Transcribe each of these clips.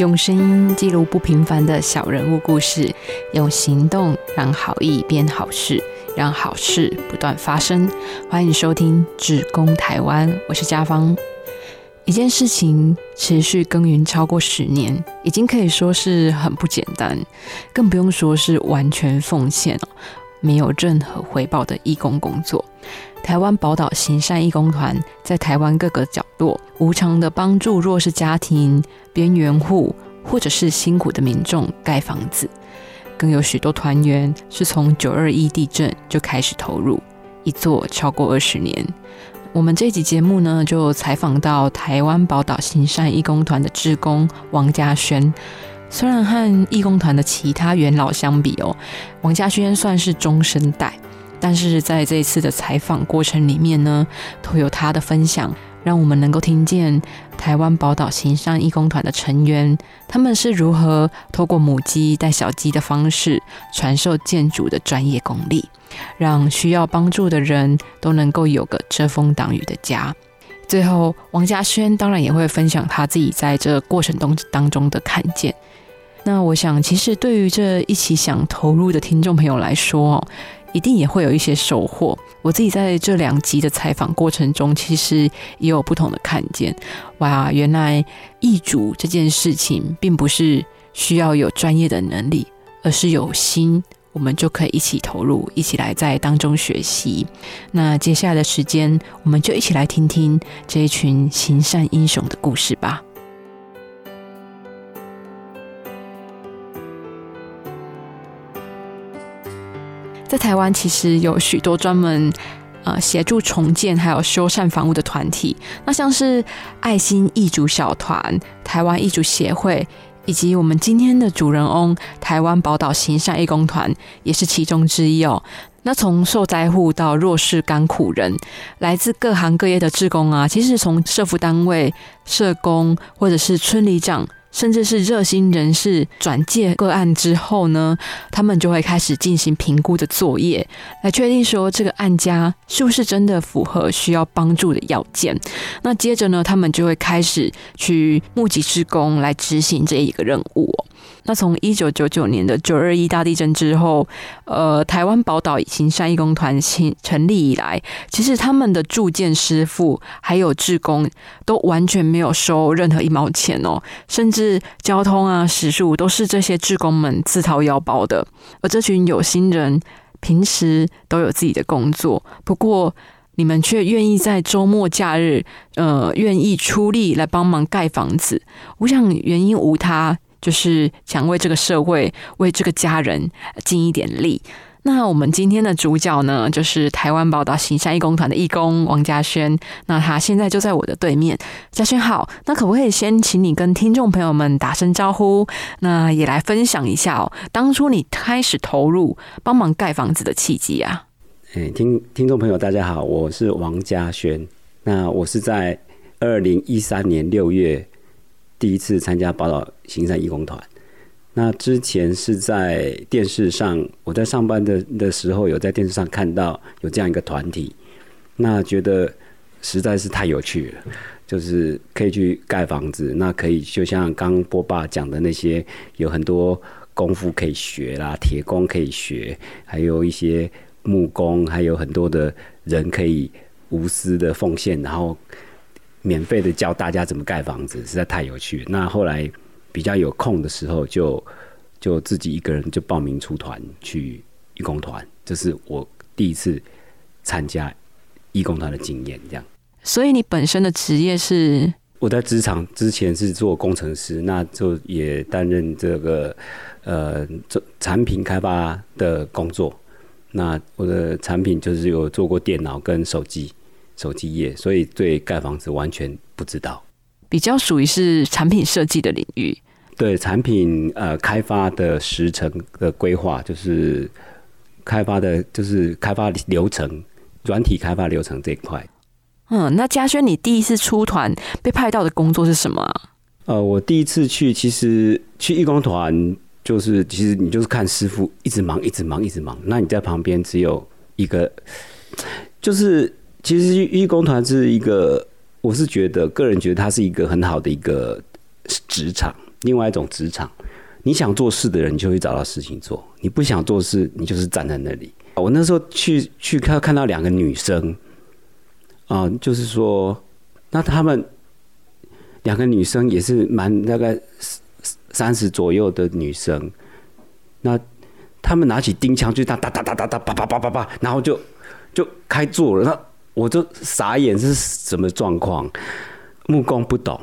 用声音记录不平凡的小人物故事，用行动让好意变好事，让好事不断发生。欢迎收听《只攻台湾》，我是家芳。一件事情持续耕耘超过十年，已经可以说是很不简单，更不用说是完全奉献了，没有任何回报的义工工作。台湾宝岛行善义工团在台湾各个角落无偿的帮助弱势家庭、边缘户或者是辛苦的民众盖房子，更有许多团员是从九二一地震就开始投入，一做超过二十年。我们这集节目呢，就采访到台湾宝岛行善义工团的志工王家轩。虽然和义工团的其他元老相比哦，王家轩算是中生代。但是在这一次的采访过程里面呢，都有他的分享，让我们能够听见台湾宝岛行善义工团的成员，他们是如何透过母鸡带小鸡的方式传授建筑的专业功力，让需要帮助的人都能够有个遮风挡雨的家。最后，王家轩当然也会分享他自己在这过程中当中的看见。那我想，其实对于这一起想投入的听众朋友来说，一定也会有一些收获。我自己在这两集的采访过程中，其实也有不同的看见。哇，原来易主这件事情，并不是需要有专业的能力，而是有心，我们就可以一起投入，一起来在当中学习。那接下来的时间，我们就一起来听听这一群行善英雄的故事吧。在台湾，其实有许多专门呃协助重建还有修缮房屋的团体，那像是爱心义主小团、台湾义主协会，以及我们今天的主人翁台湾宝岛行善义工团，也是其中之一哦。那从受灾户到弱势甘苦人，来自各行各业的志工啊，其实从社福单位、社工或者是村里长。甚至是热心人士转介个案之后呢，他们就会开始进行评估的作业，来确定说这个案家是不是真的符合需要帮助的要件。那接着呢，他们就会开始去募集职工来执行这一个任务。那从一九九九年的九二一大地震之后，呃，台湾宝岛行善义工团成成立以来，其实他们的铸建师傅还有志工都完全没有收任何一毛钱哦，甚至交通啊、食宿都是这些志工们自掏腰包的。而这群有心人平时都有自己的工作，不过你们却愿意在周末假日，呃，愿意出力来帮忙盖房子。我想原因无他。就是想为这个社会、为这个家人尽一点力。那我们今天的主角呢，就是台湾宝岛行善义工团的义工王家轩。那他现在就在我的对面。家轩好，那可不可以先请你跟听众朋友们打声招呼？那也来分享一下哦，当初你开始投入帮忙盖房子的契机啊？哎，听听众朋友大家好，我是王家轩。那我是在 二零一三年六月。第一次参加宝岛行善义工团，那之前是在电视上，我在上班的的时候有在电视上看到有这样一个团体，那觉得实在是太有趣了，就是可以去盖房子，那可以就像刚波爸讲的那些，有很多功夫可以学啦，铁工可以学，还有一些木工，还有很多的人可以无私的奉献，然后。免费的教大家怎么盖房子，实在太有趣。那后来比较有空的时候，就就自己一个人就报名出团去义工团，这是我第一次参加义工团的经验。这样，所以你本身的职业是？我在职场之前是做工程师，那就也担任这个呃做产品开发的工作。那我的产品就是有做过电脑跟手机。手机业，所以对盖房子完全不知道，比较属于是产品设计的领域。对产品呃开发的时程的规划，就是开发的，就是开发流程、软体开发流程这一块。嗯，那嘉轩，你第一次出团被派到的工作是什么啊？呃，我第一次去，其实去义工团，就是其实你就是看师傅一直忙，一直忙，一直忙，那你在旁边只有一个，就是。其实义工团是一个，我是觉得个人觉得它是一个很好的一个职场，另外一种职场。你想做事的人，就会找到事情做；你不想做事，你就是站在那里。我那时候去去看看到两个女生，啊，就是说，那他们两个女生也是蛮大概三十左右的女生，那他们拿起钉枪就哒哒哒哒哒哒叭叭叭叭叭，然后就就开做了。那我就傻眼，是什么状况？木工不懂，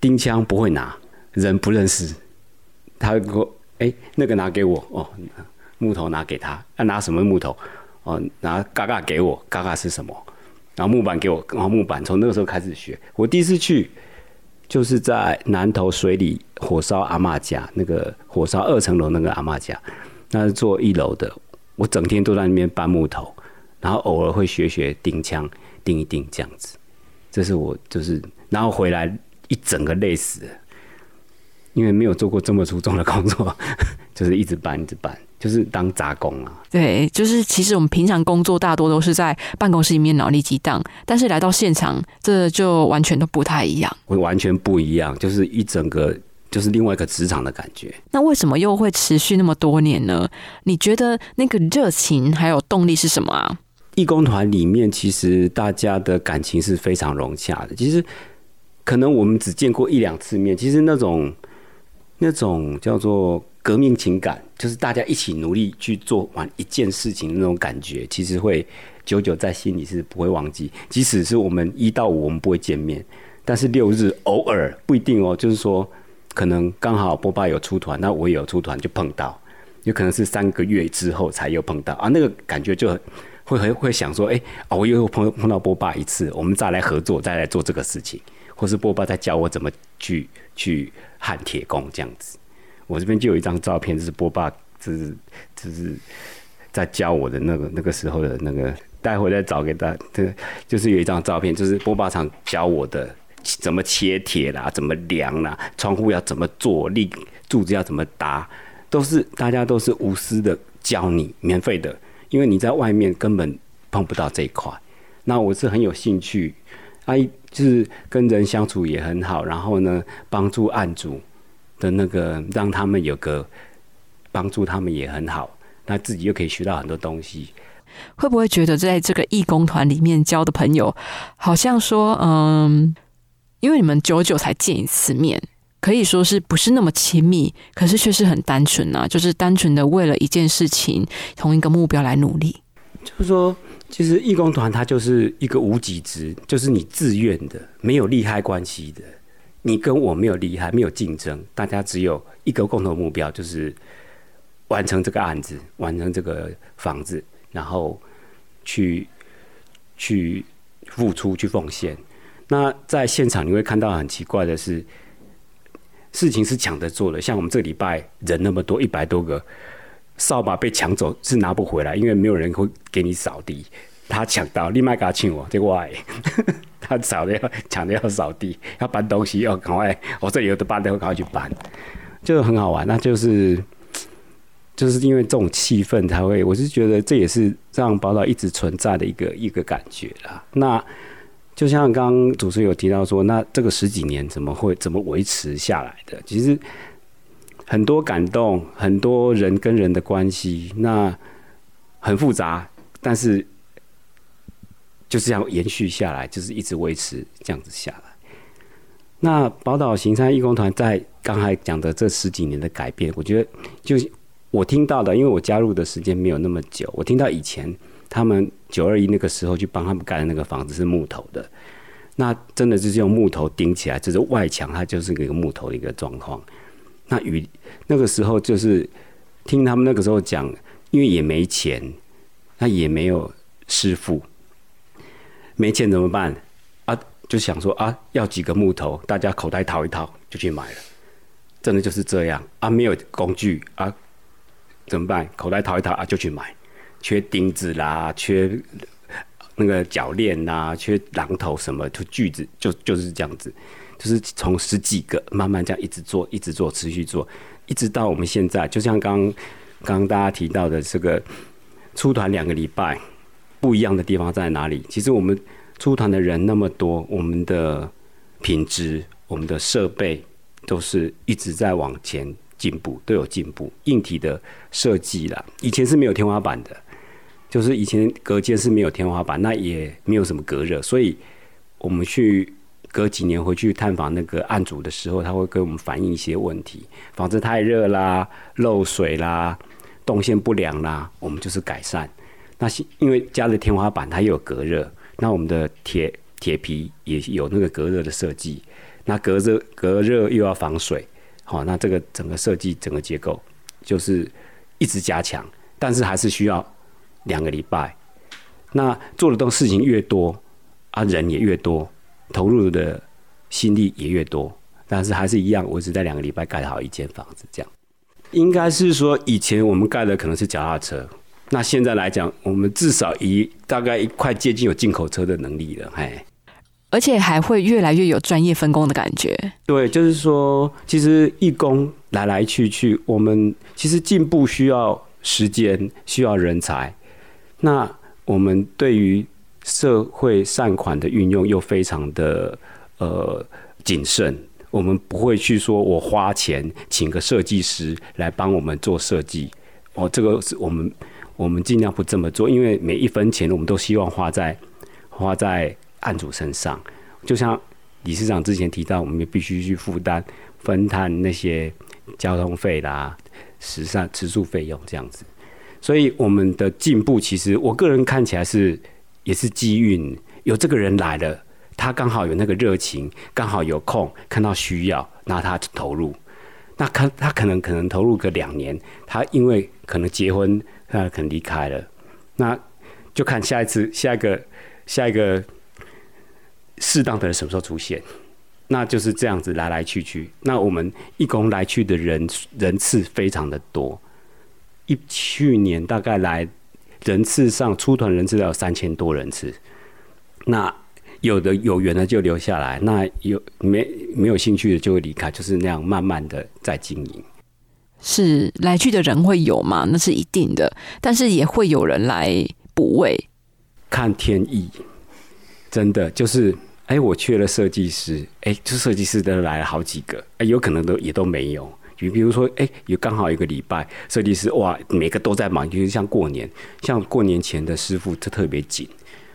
钉枪不会拿，人不认识。他给我，哎，那个拿给我哦，木头拿给他，要拿什么木头？哦，拿嘎嘎给我，嘎嘎是什么？然后木板给我，然后木板从那个时候开始学。我第一次去，就是在南头水里火烧阿妈家，那个火烧二层楼那个阿妈家，那是做一楼的。我整天都在那边搬木头，然后偶尔会学学钉枪，钉一钉这样子。这是我就是，然后回来一整个累死。因为没有做过这么出众的工作，就是一直搬一直搬，就是当杂工啊。对，就是其实我们平常工作大多都是在办公室里面脑力激荡，但是来到现场，这就完全都不太一样。会完全不一样，就是一整个就是另外一个职场的感觉。那为什么又会持续那么多年呢？你觉得那个热情还有动力是什么啊？义工团里面其实大家的感情是非常融洽的。其实可能我们只见过一两次面，其实那种。那种叫做革命情感，就是大家一起努力去做完一件事情那种感觉，其实会久久在心里是不会忘记。即使是我们一到五我们不会见面，但是六日偶尔不一定哦，就是说可能刚好波爸有出团，那我也有出团就碰到，有可能是三个月之后才又碰到啊，那个感觉就很会会会想说，哎，我又碰碰到波爸一次，我们再来合作，再来做这个事情，或是波爸在教我怎么去去。焊铁工这样子，我这边就有一张照片，是波爸，就是就是在教我的那个那个时候的那个，待会再找给大，这就是有一张照片，就是波爸厂教我的怎么切铁啦，怎么量啦，窗户要怎么做，立柱子要怎么搭，都是大家都是无私的教你，免费的，因为你在外面根本碰不到这一块。那我是很有兴趣。阿姨就是跟人相处也很好，然后呢，帮助案主的那个，让他们有个帮助，他们也很好，那自己又可以学到很多东西。会不会觉得在这个义工团里面交的朋友，好像说，嗯，因为你们久久才见一次面，可以说是不是那么亲密，可是却是很单纯啊，就是单纯的为了一件事情，同一个目标来努力，就是说。其实义工团它就是一个无己值，就是你自愿的，没有利害关系的。你跟我没有利害，没有竞争，大家只有一个共同目标，就是完成这个案子，完成这个房子，然后去去付出、去奉献。那在现场你会看到很奇怪的是，事情是抢着做的，像我们这礼拜人那么多，一百多个。扫把被抢走是拿不回来，因为没有人会给你扫地。他抢到，立马给他请我，这外 他扫的要抢的要扫地，要搬东西要赶快。我这有的搬的，我赶快去搬，就很好玩。那就是就是因为这种气氛才会，我是觉得这也是让宝岛一直存在的一个一个感觉啦。那就像刚主持人有提到说，那这个十几年怎么会怎么维持下来的？其实。很多感动，很多人跟人的关系，那很复杂，但是就是要延续下来，就是一直维持这样子下来。那宝岛行山义工团在刚才讲的这十几年的改变，我觉得就我听到的，因为我加入的时间没有那么久，我听到以前他们九二一那个时候去帮他们盖的那个房子是木头的，那真的就是用木头顶起来，就是外墙它就是一个木头的一个状况。那与那个时候就是听他们那个时候讲，因为也没钱，那也没有师傅，没钱怎么办啊？就想说啊，要几个木头，大家口袋掏一掏就去买了，真的就是这样啊。没有工具啊，怎么办？口袋掏一掏啊，就去买。缺钉子啦，缺那个铰链呐，缺榔头什么，就锯子，就就是这样子。就是从十几个慢慢这样一直做，一直做，持续做，一直到我们现在。就像刚刚大家提到的这个出团两个礼拜，不一样的地方在哪里？其实我们出团的人那么多，我们的品质、我们的设备都是一直在往前进步，都有进步。硬体的设计啦，以前是没有天花板的，就是以前隔间是没有天花板，那也没有什么隔热，所以我们去隔几年回去探访那个案主的时候，他会跟我们反映一些问题，房子太热啦、漏水啦、动线不良啦，我们就是改善。那因为加了天花板，它又有隔热，那我们的铁铁皮也有那个隔热的设计，那隔热隔热又要防水，好，那这个整个设计整个结构就是一直加强，但是还是需要两个礼拜。那做的东事情越多，啊人也越多，投入的心力也越多，但是还是一样，我只在两个礼拜盖好一间房子，这样。应该是说以前我们盖的可能是脚踏车。那现在来讲，我们至少一大概一块接近有进口车的能力了，嘿，而且还会越来越有专业分工的感觉。对，就是说，其实义工来来去去，我们其实进步需要时间，需要人才。那我们对于社会善款的运用又非常的呃谨慎，我们不会去说我花钱请个设计师来帮我们做设计，哦，这个是我们。我们尽量不这么做，因为每一分钱我们都希望花在花在案主身上。就像理事长之前提到，我们也必须去负担分摊那些交通费啦、时尚食宿费用这样子。所以我们的进步，其实我个人看起来是也是机运，有这个人来了，他刚好有那个热情，刚好有空，看到需要，那他投入。那他他可能可能投入个两年，他因为可能结婚。他可能离开了，那就看下一次、下一个、下一个适当的人什么时候出现，那就是这样子来来去去。那我们义工来去的人人次非常的多，一去年大概来人次上出团人次要三千多人次。那有的有缘的就留下来，那有没没有兴趣的就会离开，就是那样慢慢的在经营。是来去的人会有嘛？那是一定的，但是也会有人来补位。看天意，真的就是，哎，我缺了设计师，哎，这设计师都来了好几个，哎，有可能都也都没有。你比如说，哎，有刚好一个礼拜，设计师哇，每个都在忙，就是像过年，像过年前的师傅就特别紧，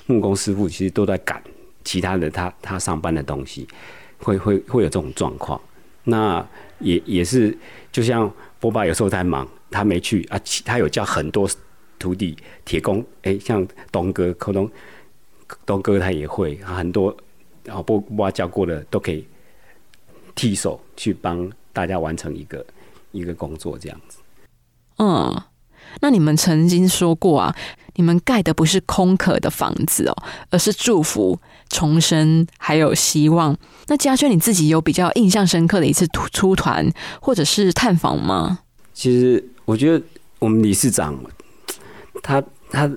木工师傅其实都在赶其他的他他上班的东西，会会会有这种状况。那也也是，就像。波爸有时候在忙，他没去啊。他有教很多徒弟铁工，哎，像东哥、可能东哥他也会很多，然后波波爸教过的都可以替手去帮大家完成一个一个工作，这样子。嗯，那你们曾经说过啊，你们盖的不是空壳的房子哦，而是祝福、重生还有希望。那嘉轩，你自己有比较印象深刻的一次出团或者是探访吗？其实我觉得我们理事长他他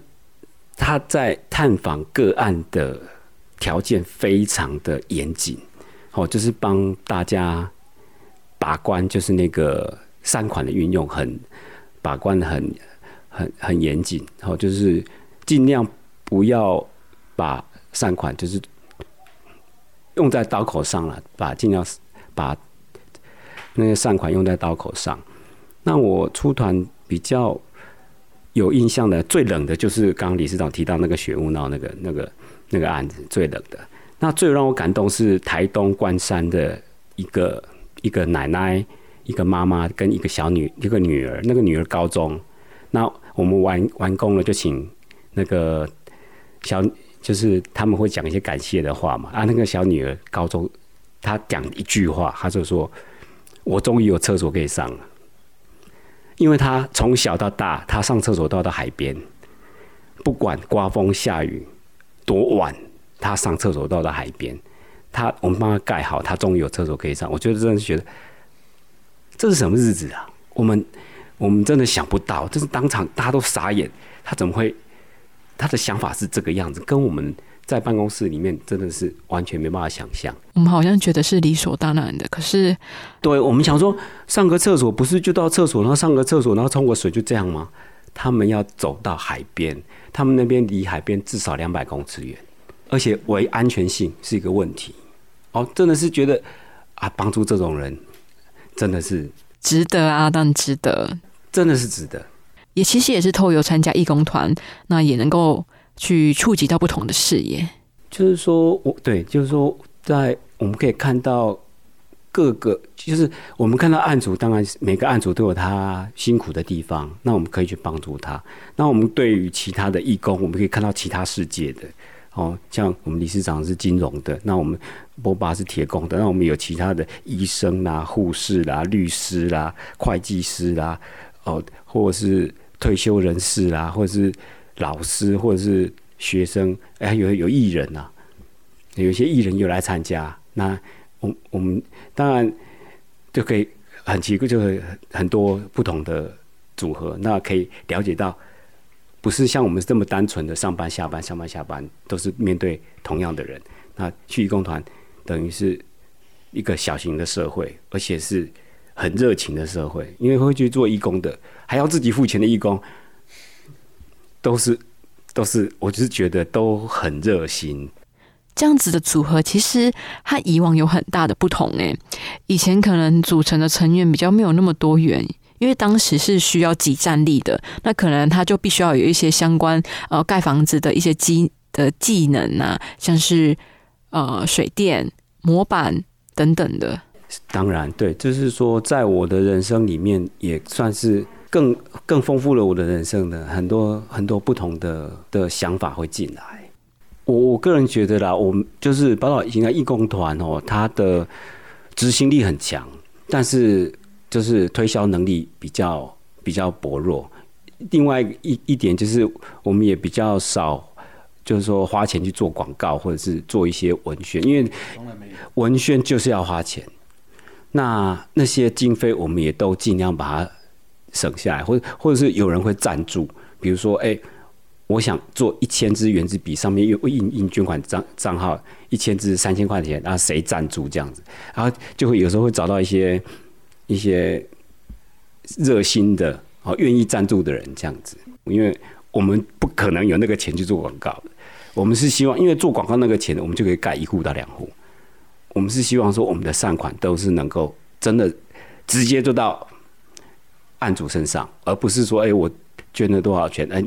他在探访个案的条件非常的严谨，哦，就是帮大家把关，就是那个善款的运用很把关的很很很严谨，然后就是尽量不要把善款就是。用在刀口上了，把尽量把那些善款用在刀口上。那我出团比较有印象的，最冷的就是刚刚理事长提到那个雪雾闹那个那个那个案子，最冷的。那最让我感动是台东关山的一个一个奶奶、一个妈妈跟一个小女一个女儿，那个女儿高中。那我们完完工了，就请那个小。就是他们会讲一些感谢的话嘛啊，那个小女儿高中，她讲一句话，她就说：“我终于有厕所可以上了。”因为她从小到大，她上厕所都要到海边，不管刮风下雨多晚，她上厕所都要到海边。她我们帮他盖好，他终于有厕所可以上。我觉得真的是觉得这是什么日子啊？我们我们真的想不到，这是当场大家都傻眼，他怎么会？他的想法是这个样子，跟我们在办公室里面真的是完全没办法想象。我们好像觉得是理所当然的，可是，对我们想说上个厕所不是就到厕所，然后上个厕所，然后冲个水就这样吗？他们要走到海边，他们那边离海边至少两百公尺远，而且为安全性是一个问题。哦，真的是觉得啊，帮助这种人真的是值得啊，当然值得，真的是值得。也其实也是透过参加义工团，那也能够去触及到不同的视野。就是说我对，就是说在我们可以看到各个，就是我们看到案主，当然每个案主都有他辛苦的地方，那我们可以去帮助他。那我们对于其他的义工，我们可以看到其他世界的。哦，像我们理事长是金融的，那我们波爸是铁工的，那我们有其他的医生啦、护士啦、律师啦、会计师啦，哦，或者是。退休人士啦，或者是老师，或者是学生，哎，有有艺人呐，有些艺人又来参加。那我我们当然就可以很奇怪，就是很多不同的组合，那可以了解到，不是像我们这么单纯的上班下班上班下班，都是面对同样的人。那去义工团等于是一个小型的社会，而且是。很热情的社会，因为会去做义工的，还要自己付钱的义工，都是都是，我就是觉得都很热心。这样子的组合，其实和以往有很大的不同诶。以前可能组成的成员比较没有那么多元，因为当时是需要挤战力的，那可能他就必须要有一些相关呃盖房子的一些技的技能啊，像是呃水电、模板等等的。当然，对，就是说，在我的人生里面，也算是更更丰富了我的人生的很多很多不同的的想法会进来。我我个人觉得啦，我们就是宝岛现在义工团哦，它的执行力很强，但是就是推销能力比较比较薄弱。另外一一点就是，我们也比较少，就是说花钱去做广告或者是做一些文宣，因为文宣就是要花钱。那那些经费，我们也都尽量把它省下来，或者或者是有人会赞助，比如说，哎，我想做一千支原子笔，上面有印印捐款账账号，一千支三千块钱，然后谁赞助这样子，然后就会有时候会找到一些一些热心的哦，愿意赞助的人这样子，因为我们不可能有那个钱去做广告我们是希望，因为做广告那个钱，我们就可以盖一户到两户。我们是希望说，我们的善款都是能够真的直接做到案主身上，而不是说，哎，我捐了多少钱？哎，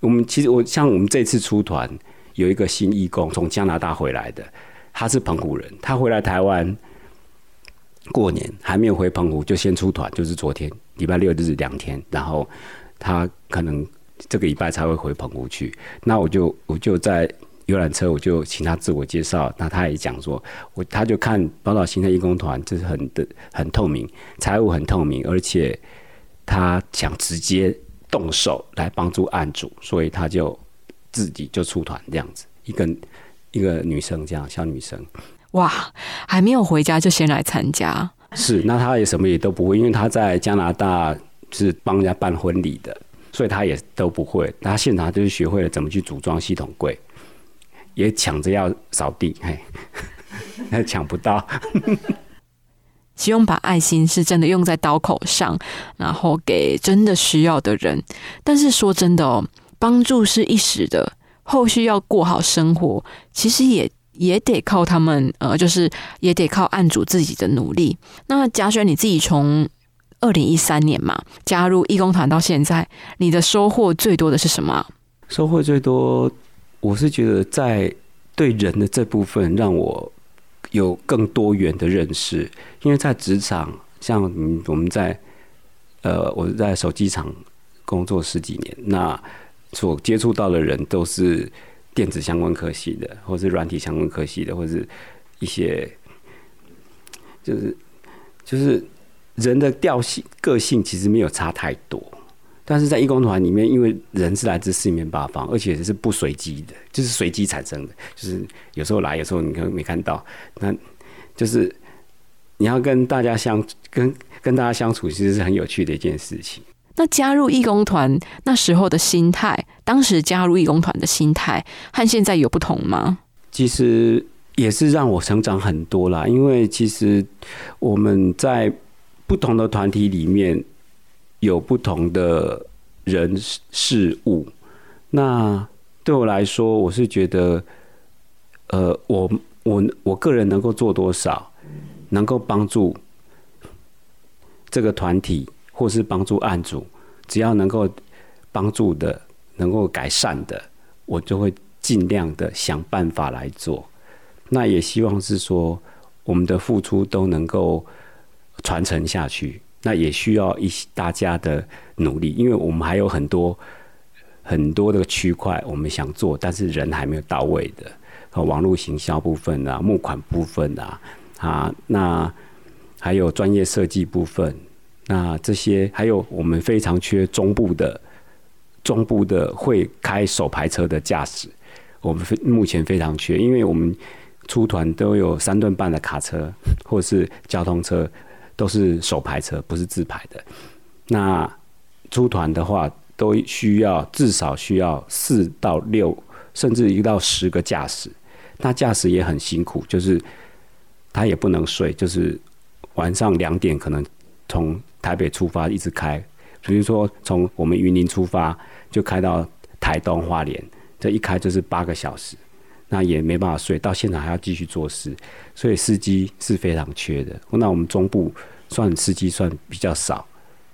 我们其实我像我们这次出团有一个新义工从加拿大回来的，他是澎湖人，他回来台湾过年还没有回澎湖，就先出团，就是昨天礼拜六日两天，然后他可能这个礼拜才会回澎湖去，那我就我就在。游览车，我就请他自我介绍。那他也讲说，我他就看宝岛新的义工团，这是很的很透明，财务很透明，而且他想直接动手来帮助案主，所以他就自己就出团这样子。一个一个女生这样，小女生，哇，还没有回家就先来参加。是，那他也什么也都不会，因为他在加拿大是帮人家办婚礼的，所以他也都不会。他现场就是学会了怎么去组装系统柜。也抢着要扫地，嘿，那 抢不到。希望把爱心是真的用在刀口上，然后给真的需要的人。但是说真的哦，帮助是一时的，后续要过好生活，其实也也得靠他们，呃，就是也得靠案主自己的努力。那贾选你自己从二零一三年嘛加入义工团到现在，你的收获最多的是什么？收获最多。我是觉得在对人的这部分，让我有更多元的认识。因为在职场，像我们在呃，我在手机厂工作十几年，那所接触到的人都是电子相关科系的，或是软体相关科系的，或是一些就是就是人的调性个性其实没有差太多。但是在义工团里面，因为人是来自四面八方，而且是不随机的，就是随机产生的，就是有时候来，有时候你可能没看到。那就是你要跟大家相跟跟大家相处，其实是很有趣的一件事情。那加入义工团那时候的心态，当时加入义工团的心态和现在有不同吗？其实也是让我成长很多啦，因为其实我们在不同的团体里面。有不同的人事物，那对我来说，我是觉得，呃，我我我个人能够做多少，能够帮助这个团体或是帮助案主，只要能够帮助的、能够改善的，我就会尽量的想办法来做。那也希望是说，我们的付出都能够传承下去。那也需要一大家的努力，因为我们还有很多很多的区块我们想做，但是人还没有到位的。和网络行销部分啊，募款部分啊，啊，那还有专业设计部分，那这些还有我们非常缺中部的中部的会开手排车的驾驶，我们非目前非常缺，因为我们出团都有三吨半的卡车或是交通车，都是手排车，不是自排的。那出团的话，都需要至少需要四到六，甚至一到十个驾驶。那驾驶也很辛苦，就是他也不能睡，就是晚上两点可能从台北出发一直开，比如说从我们云林出发就开到台东花莲，这一开就是八个小时，那也没办法睡，到现场还要继续做事，所以司机是非常缺的。那我们中部算司机算比较少，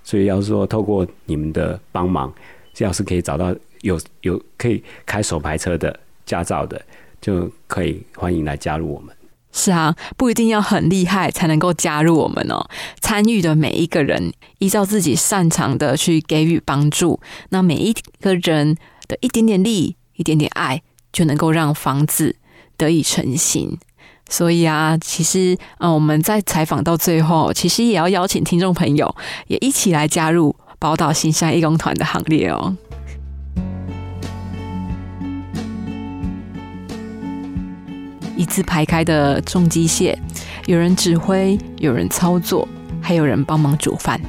所以要是说透过你们的帮忙，这要是可以找到有有可以开手排车的驾照的。就可以欢迎来加入我们。是啊，不一定要很厉害才能够加入我们哦。参与的每一个人，依照自己擅长的去给予帮助，那每一个人的一点点力、一点点爱，就能够让房子得以成型。所以啊，其实啊，我们在采访到最后，其实也要邀请听众朋友也一起来加入宝岛新山义工团的行列哦。一字排开的重机械，有人指挥，有人操作，还有人帮忙煮饭。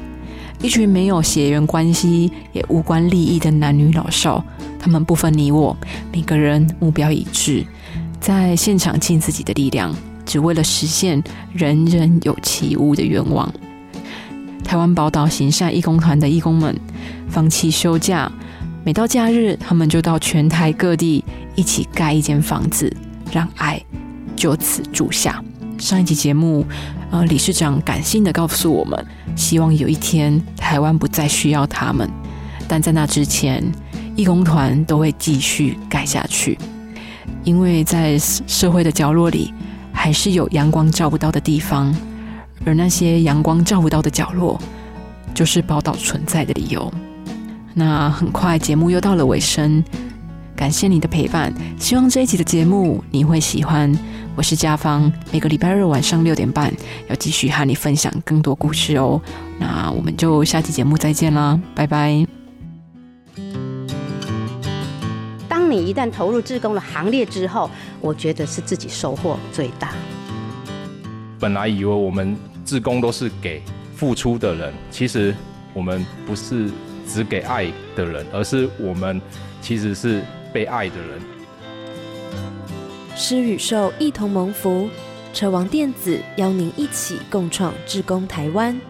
一群没有血缘关系，也无关利益的男女老少，他们不分你我，每个人目标一致，在现场尽自己的力量，只为了实现人人有其屋的愿望。台湾宝岛行善义工团的义工们，放弃休假，每到假日，他们就到全台各地一起盖一间房子。让爱就此住下。上一集节目，呃，理事长感性的告诉我们，希望有一天台湾不再需要他们，但在那之前，义工团都会继续盖下去，因为在社会的角落里，还是有阳光照不到的地方，而那些阳光照不到的角落，就是宝岛存在的理由。那很快，节目又到了尾声。感谢你的陪伴，希望这一集的节目你会喜欢。我是家芳，每个礼拜日晚上六点半要继续和你分享更多故事哦。那我们就下期节目再见啦，拜拜。当你一旦投入志工的行列之后，我觉得是自己收获最大。本来以为我们志工都是给付出的人，其实我们不是只给爱的人，而是我们其实是。被爱的人，施与兽一同蒙福。车王电子邀您一起共创志工台湾。